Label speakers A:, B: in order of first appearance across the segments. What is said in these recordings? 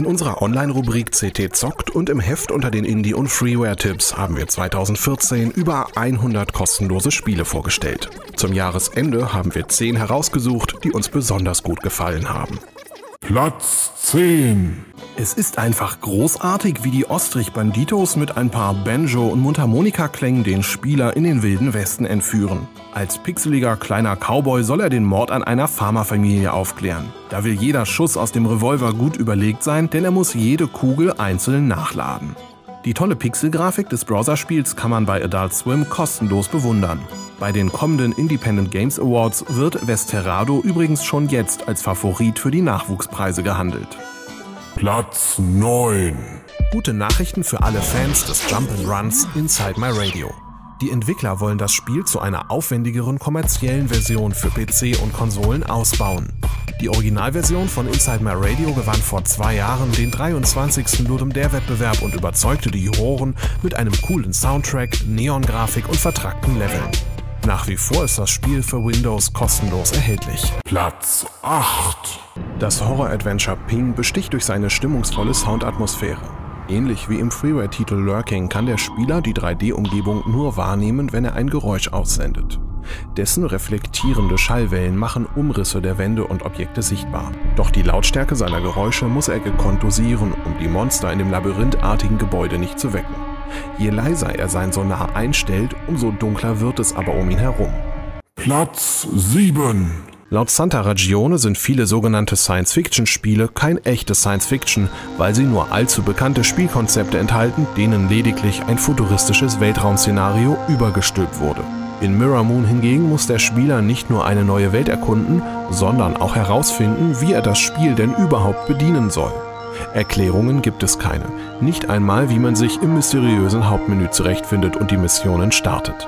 A: In unserer Online-Rubrik CT zockt und im Heft unter den Indie- und Freeware-Tipps haben wir 2014 über 100 kostenlose Spiele vorgestellt. Zum Jahresende haben wir 10 herausgesucht, die uns besonders gut gefallen haben.
B: Platz 10.
A: Es ist einfach großartig, wie die Ostrich Banditos mit ein paar Banjo- und Mundharmonika-Klängen den Spieler in den wilden Westen entführen. Als pixeliger kleiner Cowboy soll er den Mord an einer Farmerfamilie aufklären. Da will jeder Schuss aus dem Revolver gut überlegt sein, denn er muss jede Kugel einzeln nachladen. Die tolle Pixelgrafik des Browserspiels kann man bei Adult Swim kostenlos bewundern. Bei den kommenden Independent Games Awards wird Westerado übrigens schon jetzt als Favorit für die Nachwuchspreise gehandelt.
B: Platz 9.
A: Gute Nachrichten für alle Fans des Jump'n'Runs Inside My Radio. Die Entwickler wollen das Spiel zu einer aufwendigeren kommerziellen Version für PC und Konsolen ausbauen. Die Originalversion von Inside My Radio gewann vor zwei Jahren den 23. Ludum Dare Wettbewerb und überzeugte die Juroren mit einem coolen Soundtrack, Neon-Grafik und vertrackten Leveln. Nach wie vor ist das Spiel für Windows kostenlos erhältlich.
B: Platz 8.
A: Das Horror-Adventure Ping besticht durch seine stimmungsvolle Soundatmosphäre. Ähnlich wie im Freeware-Titel Lurking kann der Spieler die 3D-Umgebung nur wahrnehmen, wenn er ein Geräusch aussendet. Dessen reflektierende Schallwellen machen Umrisse der Wände und Objekte sichtbar. Doch die Lautstärke seiner Geräusche muss er gekonnt dosieren, um die Monster in dem labyrinthartigen Gebäude nicht zu wecken. Je leiser er sein Sonar einstellt, umso dunkler wird es aber um ihn herum.
B: Platz 7.
A: Laut Santa Ragione sind viele sogenannte Science-Fiction-Spiele kein echtes Science-Fiction, weil sie nur allzu bekannte Spielkonzepte enthalten, denen lediglich ein futuristisches Weltraumszenario übergestülpt wurde. In Mirror Moon hingegen muss der Spieler nicht nur eine neue Welt erkunden, sondern auch herausfinden, wie er das Spiel denn überhaupt bedienen soll. Erklärungen gibt es keine, nicht einmal wie man sich im mysteriösen Hauptmenü zurechtfindet und die Missionen startet.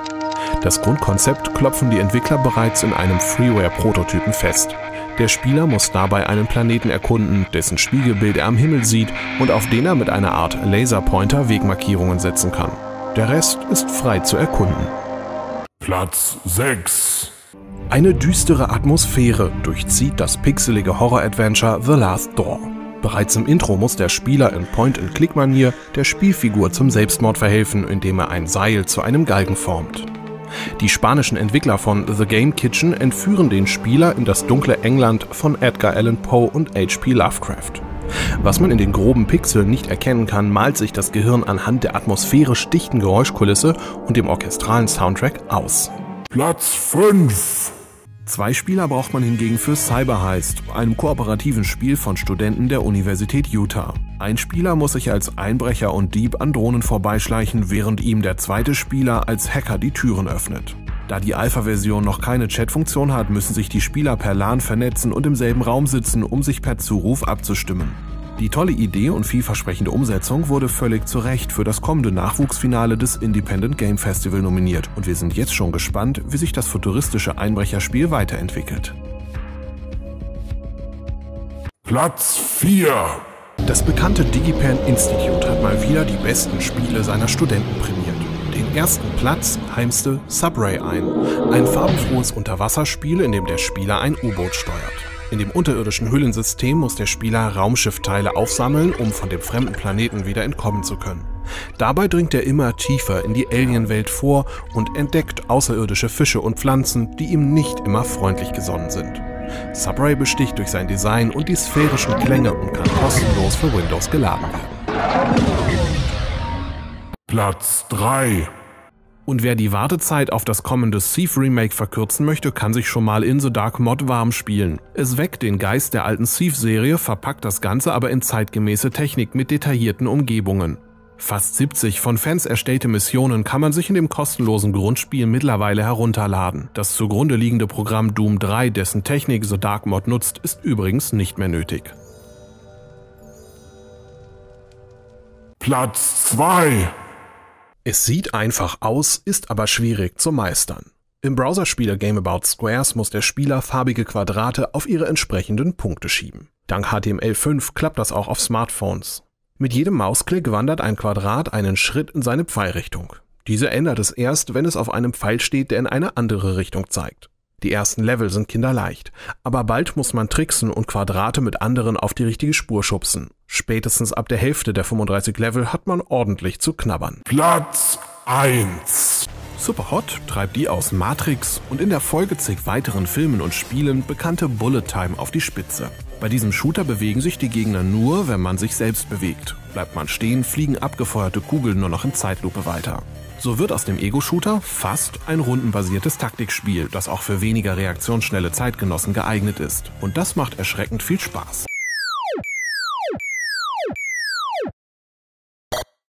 A: Das Grundkonzept klopfen die Entwickler bereits in einem Freeware-Prototypen fest. Der Spieler muss dabei einen Planeten erkunden, dessen Spiegelbild er am Himmel sieht und auf den er mit einer Art Laserpointer Wegmarkierungen setzen kann. Der Rest ist frei zu erkunden.
B: Platz 6.
A: Eine düstere Atmosphäre durchzieht das pixelige Horror-Adventure The Last Door. Bereits im Intro muss der Spieler in Point-and-Click-Manier der Spielfigur zum Selbstmord verhelfen, indem er ein Seil zu einem Galgen formt. Die spanischen Entwickler von The Game Kitchen entführen den Spieler in das dunkle England von Edgar Allan Poe und H.P. Lovecraft. Was man in den groben Pixeln nicht erkennen kann, malt sich das Gehirn anhand der atmosphärisch dichten Geräuschkulisse und dem orchestralen Soundtrack aus.
B: Platz 5.
A: Zwei Spieler braucht man hingegen für Cyber Heist, einem kooperativen Spiel von Studenten der Universität Utah. Ein Spieler muss sich als Einbrecher und Dieb an Drohnen vorbeischleichen, während ihm der zweite Spieler als Hacker die Türen öffnet. Da die Alpha-Version noch keine Chat-Funktion hat, müssen sich die Spieler per LAN vernetzen und im selben Raum sitzen, um sich per Zuruf abzustimmen. Die tolle Idee und vielversprechende Umsetzung wurde völlig zu Recht für das kommende Nachwuchsfinale des Independent Game Festival nominiert und wir sind jetzt schon gespannt, wie sich das futuristische Einbrecherspiel weiterentwickelt.
B: Platz 4.
A: Das bekannte DigiPen Institute hat mal wieder die besten Spiele seiner Studenten prämiert. Den ersten Platz heimste Subray ein, ein farbenfrohes Unterwasserspiel, in dem der Spieler ein U-Boot steuert. In dem unterirdischen Höhlensystem muss der Spieler Raumschiffteile aufsammeln, um von dem fremden Planeten wieder entkommen zu können. Dabei dringt er immer tiefer in die Alienwelt vor und entdeckt außerirdische Fische und Pflanzen, die ihm nicht immer freundlich gesonnen sind. Subray besticht durch sein Design und die sphärischen Klänge und kann kostenlos für Windows geladen werden.
B: Platz 3.
A: Und wer die Wartezeit auf das kommende Thief Remake verkürzen möchte, kann sich schon mal in The Dark Mod warm spielen. Es weckt den Geist der alten Thief-Serie, verpackt das Ganze aber in zeitgemäße Technik mit detaillierten Umgebungen. Fast 70 von Fans erstellte Missionen kann man sich in dem kostenlosen Grundspiel mittlerweile herunterladen. Das zugrunde liegende Programm Doom 3, dessen Technik The Dark Mod nutzt, ist übrigens nicht mehr nötig.
B: Platz 2.
A: Es sieht einfach aus, ist aber schwierig zu meistern. Im Browserspiel Game About Squares muss der Spieler farbige Quadrate auf ihre entsprechenden Punkte schieben. Dank HTML5 klappt das auch auf Smartphones. Mit jedem Mausklick wandert ein Quadrat einen Schritt in seine Pfeilrichtung. Diese ändert es erst, wenn es auf einem Pfeil steht, der in eine andere Richtung zeigt. Die ersten Level sind kinderleicht, aber bald muss man tricksen und Quadrate mit anderen auf die richtige Spur schubsen. Spätestens ab der Hälfte der 35 Level hat man ordentlich zu knabbern.
B: Platz 1.
A: Superhot treibt die aus Matrix und in der Folge zig weiteren Filmen und Spielen bekannte Bullet Time auf die Spitze. Bei diesem Shooter bewegen sich die Gegner nur, wenn man sich selbst bewegt. Bleibt man stehen, fliegen abgefeuerte Kugeln nur noch in Zeitlupe weiter. So wird aus dem Ego-Shooter fast ein rundenbasiertes Taktikspiel, das auch für weniger reaktionsschnelle Zeitgenossen geeignet ist. Und das macht erschreckend viel Spaß.